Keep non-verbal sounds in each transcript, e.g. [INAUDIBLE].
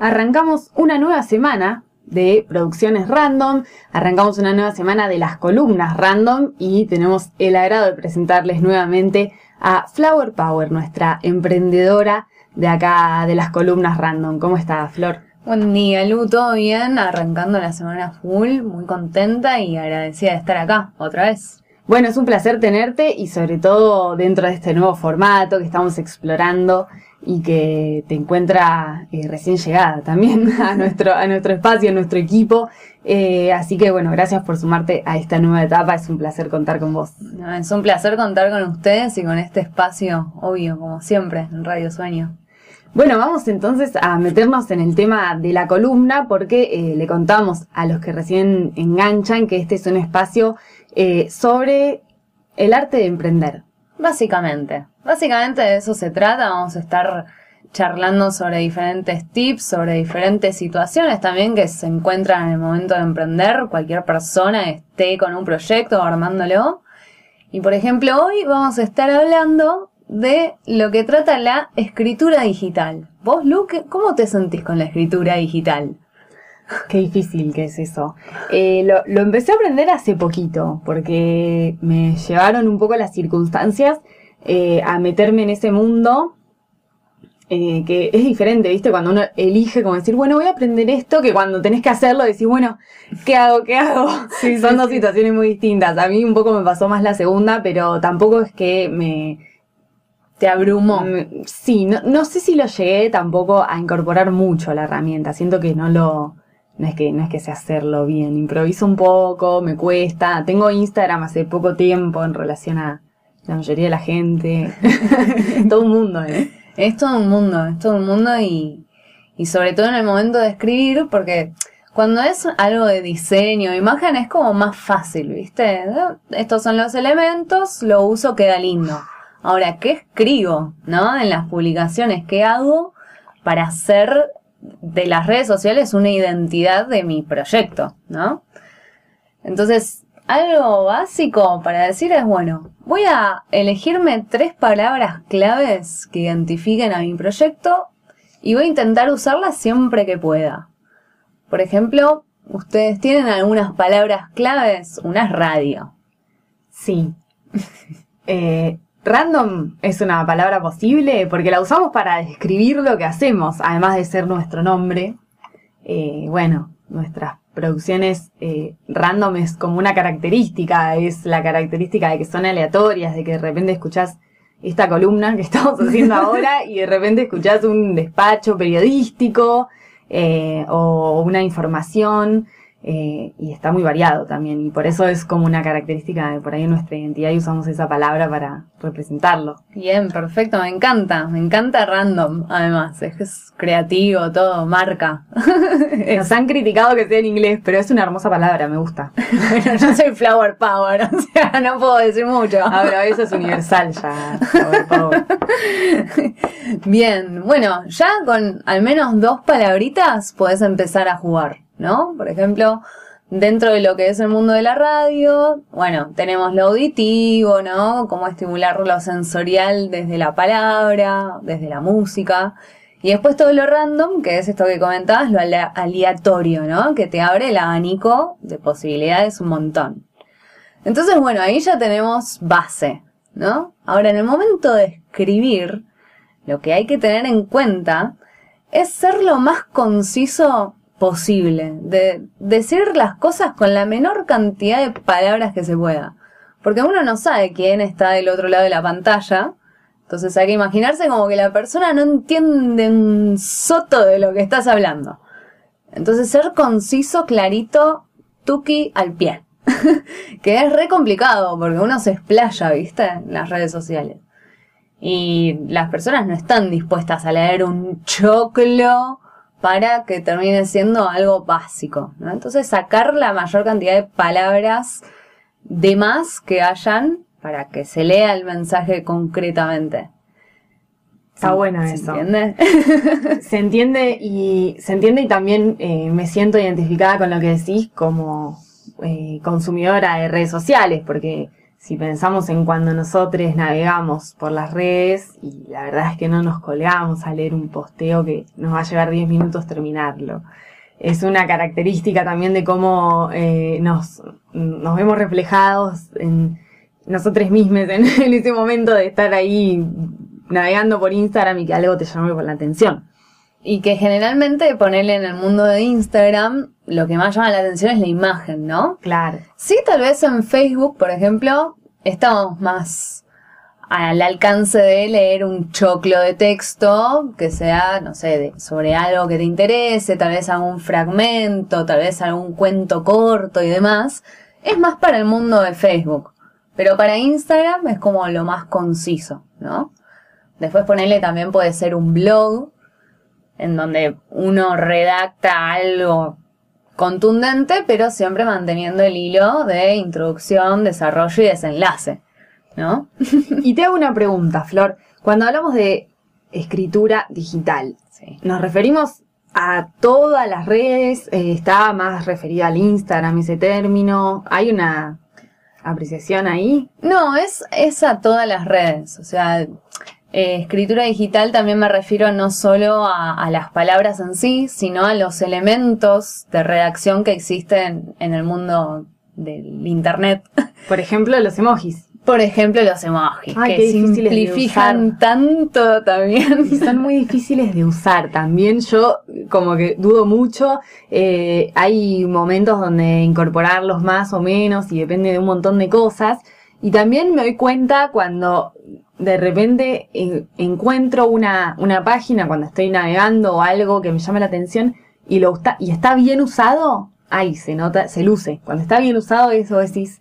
arrancamos una nueva semana de producciones random, arrancamos una nueva semana de las columnas random y tenemos el agrado de presentarles nuevamente a Flower Power, nuestra emprendedora de acá de las columnas random. ¿Cómo está, Flor? Buen día, Lu, ¿todo bien? Arrancando la semana full, muy contenta y agradecida de estar acá otra vez. Bueno, es un placer tenerte y sobre todo dentro de este nuevo formato que estamos explorando y que te encuentra eh, recién llegada también [LAUGHS] a nuestro, a nuestro espacio, a nuestro equipo. Eh, así que bueno, gracias por sumarte a esta nueva etapa. Es un placer contar con vos. es un placer contar con ustedes y con este espacio, obvio, como siempre, en Radio Sueño. Bueno, vamos entonces a meternos en el tema de la columna porque eh, le contamos a los que recién enganchan que este es un espacio sobre el arte de emprender. Básicamente, básicamente de eso se trata. Vamos a estar charlando sobre diferentes tips, sobre diferentes situaciones también que se encuentran en el momento de emprender. Cualquier persona esté con un proyecto armándolo. Y por ejemplo, hoy vamos a estar hablando de lo que trata la escritura digital. Vos, Luke, ¿cómo te sentís con la escritura digital? Qué difícil que es eso. Eh, lo, empecé a aprender hace poquito, porque me llevaron un poco las circunstancias eh, a meterme en ese mundo, eh, que es diferente, ¿viste? Cuando uno elige como decir, bueno, voy a aprender esto, que cuando tenés que hacerlo decís, bueno, ¿qué hago? ¿Qué hago? [LAUGHS] [LAUGHS] Son dos situaciones muy distintas. A mí un poco me pasó más la segunda, pero tampoco es que me te abrumó. Sí, no, no sé si lo llegué tampoco a incorporar mucho a la herramienta. Siento que no lo, no es que, no es que sé hacerlo bien. Improviso un poco, me cuesta. Tengo Instagram hace poco tiempo en relación a la mayoría de la gente. [LAUGHS] todo un mundo, ¿eh? Es todo un mundo, es todo un mundo y, y sobre todo en el momento de escribir, porque cuando es algo de diseño, imagen, es como más fácil, ¿viste? Estos son los elementos, lo uso, queda lindo. Ahora, ¿qué escribo? ¿No? En las publicaciones, ¿qué hago para hacer de las redes sociales una identidad de mi proyecto? ¿No? Entonces, algo básico para decir es, bueno, voy a elegirme tres palabras claves que identifiquen a mi proyecto y voy a intentar usarlas siempre que pueda. Por ejemplo, ustedes tienen algunas palabras claves, una es radio. Sí. [LAUGHS] eh, Random es una palabra posible porque la usamos para describir lo que hacemos, además de ser nuestro nombre. Eh, bueno, nuestras producciones eh, random es como una característica, es la característica de que son aleatorias, de que de repente escuchás esta columna que [LAUGHS] estamos haciendo ahora y de repente escuchás un despacho periodístico eh, o una información eh, y está muy variado también, y por eso es como una característica de por ahí nuestra identidad y usamos esa palabra para representarlo. Bien, perfecto, me encanta, me encanta random, además, es, es creativo, todo, marca. [LAUGHS] Nos han criticado que sea en inglés, pero es una hermosa palabra, me gusta. [LAUGHS] bueno, yo soy flower power, [LAUGHS] o sea, no puedo decir mucho. Ah, pero eso es universal ya, flower power. Bien, bueno, ya con al menos dos palabritas podés empezar a jugar. ¿No? Por ejemplo, dentro de lo que es el mundo de la radio, bueno, tenemos lo auditivo, ¿no? Cómo estimular lo sensorial desde la palabra, desde la música. Y después todo lo random, que es esto que comentabas, lo aleatorio, ¿no? Que te abre el abanico de posibilidades un montón. Entonces, bueno, ahí ya tenemos base, ¿no? Ahora, en el momento de escribir, lo que hay que tener en cuenta es ser lo más conciso posible, de decir las cosas con la menor cantidad de palabras que se pueda. Porque uno no sabe quién está del otro lado de la pantalla, entonces hay que imaginarse como que la persona no entiende un soto de lo que estás hablando. Entonces ser conciso, clarito, tuki al pie. [LAUGHS] que es re complicado porque uno se explaya, ¿viste? En las redes sociales. Y las personas no están dispuestas a leer un choclo para que termine siendo algo básico. ¿no? Entonces sacar la mayor cantidad de palabras de más que hayan para que se lea el mensaje concretamente. Está bueno ¿Se eso. entiende? [LAUGHS] se entiende y se entiende y también eh, me siento identificada con lo que decís como eh, consumidora de redes sociales, porque si pensamos en cuando nosotros navegamos por las redes y la verdad es que no nos colgamos a leer un posteo que nos va a llevar 10 minutos terminarlo. Es una característica también de cómo eh, nos, nos vemos reflejados en nosotros mismos [LAUGHS] en, ese momento de estar ahí navegando por Instagram y que algo te llame por la atención. Y que generalmente ponerle en el mundo de Instagram, lo que más llama la atención es la imagen, ¿no? Claro. Sí, tal vez en Facebook, por ejemplo, estamos más al alcance de leer un choclo de texto que sea, no sé, de- sobre algo que te interese, tal vez algún fragmento, tal vez algún cuento corto y demás. Es más para el mundo de Facebook. Pero para Instagram es como lo más conciso, ¿no? Después ponerle también puede ser un blog, en donde uno redacta algo contundente, pero siempre manteniendo el hilo de introducción, desarrollo y desenlace, ¿no? Y te hago una pregunta, Flor. Cuando hablamos de escritura digital, Sí. ¿nos referimos a todas las redes? Eh, ¿Está más referida al Instagram ese término? ¿Hay una apreciación ahí? No, es, es a todas las redes. O sea, eh, escritura digital también me refiero no solo a, a las palabras en sí, sino a los elementos de redacción que existen en el mundo del Internet. [LAUGHS] Por ejemplo, los emojis. Por ejemplo, los emojis, Ay, que simplifican tanto también. Y son muy difíciles de usar también. Yo como que dudo mucho. Eh, hay momentos donde incorporarlos más o menos y depende de un montón de cosas. Y también me doy cuenta cuando de repente eh, encuentro una, una página cuando estoy navegando o algo que me llama la atención y lo está, y está bien usado, ahí se nota, se luce. Cuando está bien usado, eso decís,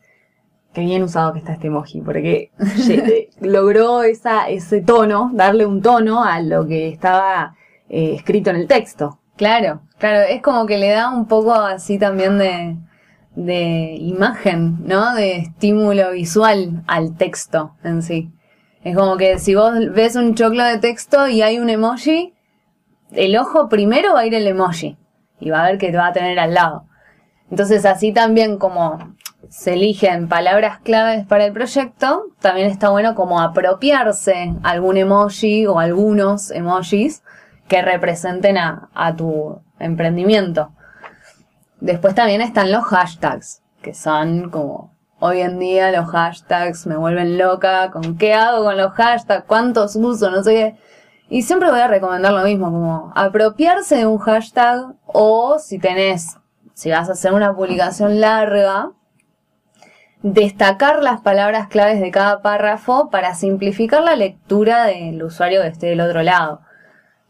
qué bien usado que está este emoji, porque [LAUGHS] lle- logró esa, ese tono, darle un tono a lo que estaba eh, escrito en el texto. Claro, claro, es como que le da un poco así también de, de imagen, ¿no? De estímulo visual al texto en sí. Es como que si vos ves un choclo de texto y hay un emoji, el ojo primero va a ir el emoji y va a ver que te va a tener al lado. Entonces así también como se eligen palabras claves para el proyecto, también está bueno como apropiarse algún emoji o algunos emojis que representen a, a tu emprendimiento. Después también están los hashtags, que son como hoy en día los hashtags me vuelven loca, con qué hago con los hashtags, cuántos uso, no sé qué. Y siempre voy a recomendar lo mismo, como apropiarse de un hashtag o si tenés, si vas a hacer una publicación larga, destacar las palabras claves de cada párrafo para simplificar la lectura del usuario que esté del otro lado.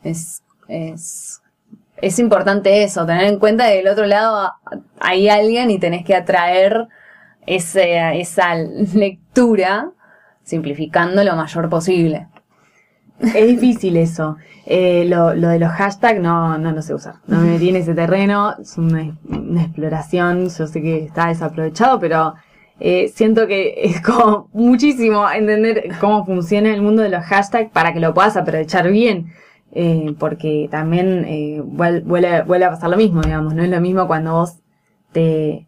Es, es, es importante eso, tener en cuenta que del otro lado hay alguien y tenés que atraer ese, esa lectura simplificando lo mayor posible. Es difícil eso. Eh, lo, lo de los hashtags no, no lo sé usar. No me metí en ese terreno. Es una, exploración. Yo sé que está desaprovechado, pero eh, siento que es como muchísimo entender cómo funciona el mundo de los hashtags para que lo puedas aprovechar bien. Eh, porque también vuel- vuelve, vuelve a pasar lo mismo, digamos. No es lo mismo cuando vos te...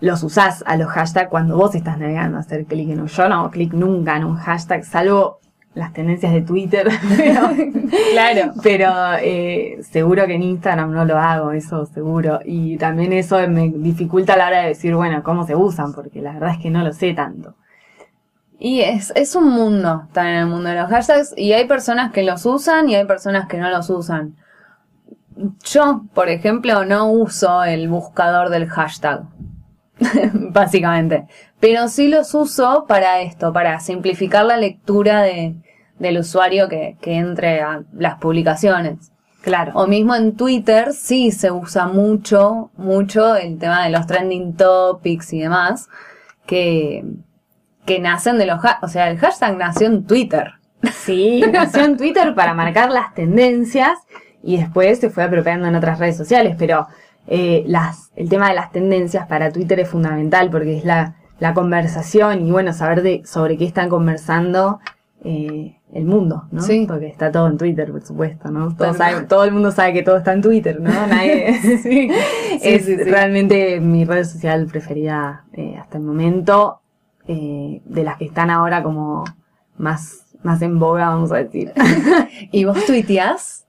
los usás a los hashtags cuando vos estás navegando, hacer clic en un. Yo no hago clic nunca en un hashtag, salvo las tendencias de Twitter. [LAUGHS] pero Claro. pero eh, seguro que en Instagram no lo hago, eso seguro. Y también eso me dificulta a la hora de decir, bueno, cómo se usan, porque la verdad es que no lo sé tanto. Y es, es un mundo también el mundo de los hashtags y hay personas que los usan y hay personas que no los usan. Yo, por ejemplo, no uso el buscador del hashtag. [LAUGHS] Básicamente. Pero sí los uso para esto, para simplificar la lectura de, del usuario que, que entre a las publicaciones. Claro. O mismo en Twitter sí se usa mucho, mucho el tema de los trending topics y demás, que, que nacen de los o sea, el hashtag nació en Twitter. Sí, nació en Twitter para marcar las tendencias y después se fue apropiando en otras redes sociales, pero eh, las, el tema de las tendencias para Twitter es fundamental porque es la, la conversación y bueno, saber de sobre qué están conversando eh, el mundo, ¿no? Sí. Porque está todo en Twitter, por supuesto, ¿no? Todo el mundo sabe que todo está en Twitter, ¿no? [LAUGHS] Nadie, Sí, [LAUGHS] es sí, realmente mi red social preferida eh, hasta hasta el momento eh, de las que están ahora como más, más en boga, vamos a decir. [LAUGHS] ¿Y vos tuiteás?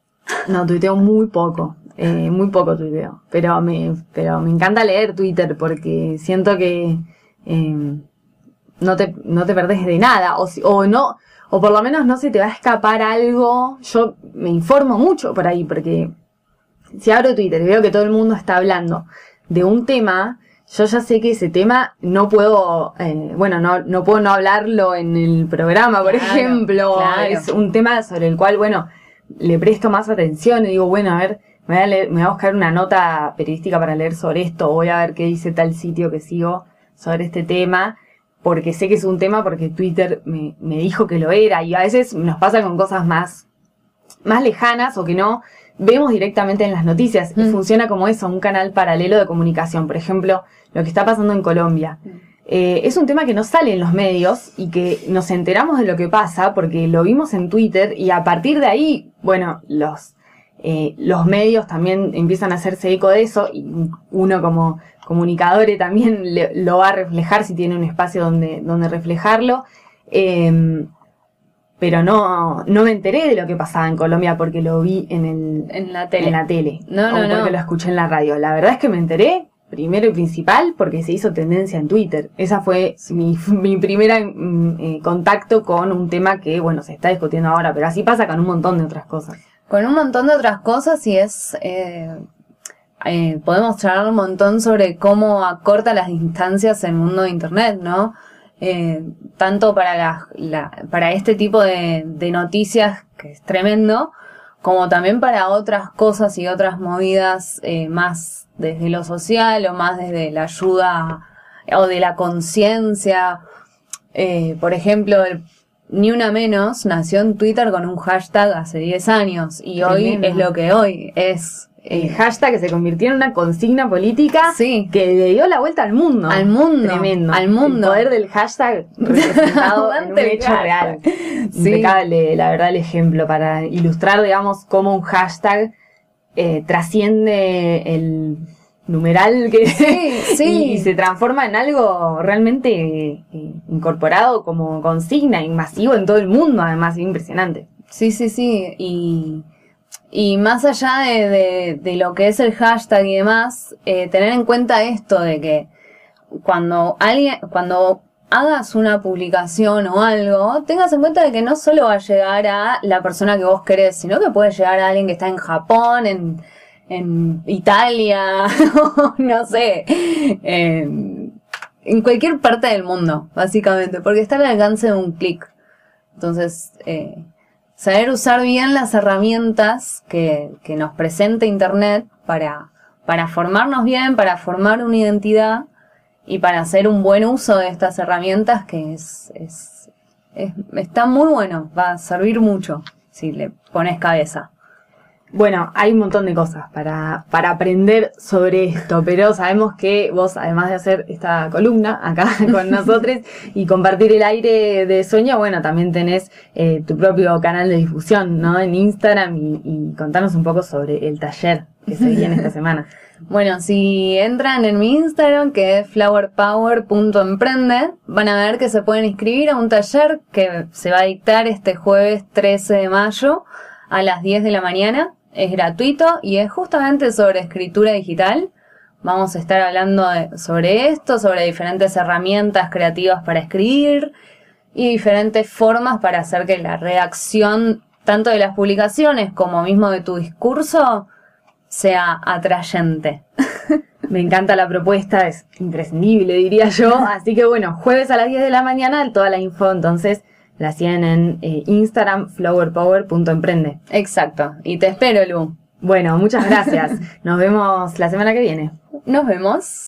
No, tuiteo muy poco. Eh, muy poco tuiteo. Pero me, pero me encanta leer Twitter porque siento que eh, no, te, no te perdés de nada. O, si- o no, o por lo menos no se te va a escapar algo. Yo me informo mucho por ahí porque si abro Twitter y veo que todo el mundo está hablando de un tema, yo ya sé que ese tema no puedo, eh, bueno, no, no puedo no hablarlo en el programa, por Claro, ejemplo. claro. Es un tema sobre el cual, bueno, le presto más atención y digo, bueno, a ver, me voy a, leer- me voy a buscar una nota periodística para leer sobre esto, voy a ver qué dice tal sitio que sigo sobre este tema, porque sé que es un tema porque Twitter me, me dijo que lo era, y a veces nos pasa con cosas más, más lejanas o que no vemos directamente en las noticias. Y Mm. funciona como eso, un canal paralelo de comunicación. Por ejemplo, lo que está pasando en Colombia. Eh, es un tema que no sale en los medios y que nos enteramos de lo que pasa porque lo vimos en Twitter y a partir de ahí, bueno, los, eh, los medios también empiezan a hacerse eco de eso y uno como comunicador también le- lo va a reflejar si tiene un espacio donde, donde reflejarlo. Eh, pero no, no me enteré de lo que pasaba en Colombia porque lo vi en el, En la tele. en la tele. No, o no, no. porque lo escuché en la radio. La verdad es que me enteré, primero y principal, porque se hizo tendencia en Twitter. Esa fue mi, mi primera mm, eh, contacto con un tema que, bueno, se está discutiendo ahora, pero así pasa con un montón de otras cosas. Con un montón de otras cosas y es... eh, eh, podemos charlar un montón sobre cómo acorta las distancias el mundo de Internet, ¿no? Eh, tanto para, la, para este tipo de, noticias, que es tremendo, como también para otras cosas y otras movidas eh, más desde lo social o más desde la ayuda o de la conciencia. Por ejemplo, el Ni Una Menos nació en Twitter con un hashtag hace 10 años y hoy es lo que hoy es. El eh, hashtag que se convirtió en una consigna política Sí. que le dio la vuelta al mundo. Al mundo, Tremendo. al mundo. El poder del hashtag [LAUGHS] representado en un el hecho hashtag. real. Sí. Impecable, la verdad, el ejemplo para ilustrar, digamos, cómo un hashtag eh, trasciende el numeral que Sí, [LAUGHS] sí. y, y se transforma en algo realmente eh, incorporado como consigna y masivo en todo el mundo, además, es impresionante. Sí, sí, sí. Y, y más allá de, de- de lo que es el hashtag y demás, eh, tener en cuenta esto de que cuando alguien, cuando hagas una publicación o algo, tengas en cuenta de que no solo va a llegar a la persona que vos querés, sino que puede llegar a alguien que está en Japón, en, en Italia, [LAUGHS] no sé, en, cualquier parte del mundo, básicamente, porque está al alcance de un clic. Entonces, eh, saber usar bien las herramientas que, que nos presenta Internet para, para formarnos bien, para formar una identidad y para hacer un buen uso de estas herramientas que es, es- está muy bueno, va a servir mucho si le pones cabeza. Bueno, hay un montón de cosas para, para aprender sobre esto, pero sabemos que vos, además de hacer esta columna acá [LAUGHS] con [LAUGHS] nosotros y compartir el aire de sueño, bueno, también tenés eh, tu propio canal de difusión, ¿no? En Instagram y, y contanos un poco sobre el taller que se viene esta [LAUGHS] semana. Bueno, si entran en mi Instagram, que es flowerpower.emprende, van a ver que se pueden inscribir a un taller que se va a dictar este jueves 13 de mayo a las 10 de la mañana. Es gratuito y es justamente sobre escritura digital. Vamos a estar hablando sobre esto, sobre diferentes herramientas creativas para escribir y diferentes formas para hacer que la redacción, tanto de las publicaciones como mismo de tu discurso, sea atrayente. [LAUGHS] Me encanta la propuesta, es imprescindible, diría yo. Así que bueno, jueves a las 10 de la mañana, toda la info entonces la siguen en eh, Instagram, flowerpower.emprende. Exacto. Y te espero, Lu. Bueno, muchas gracias. [LAUGHS] Nos vemos la semana que viene. Nos vemos.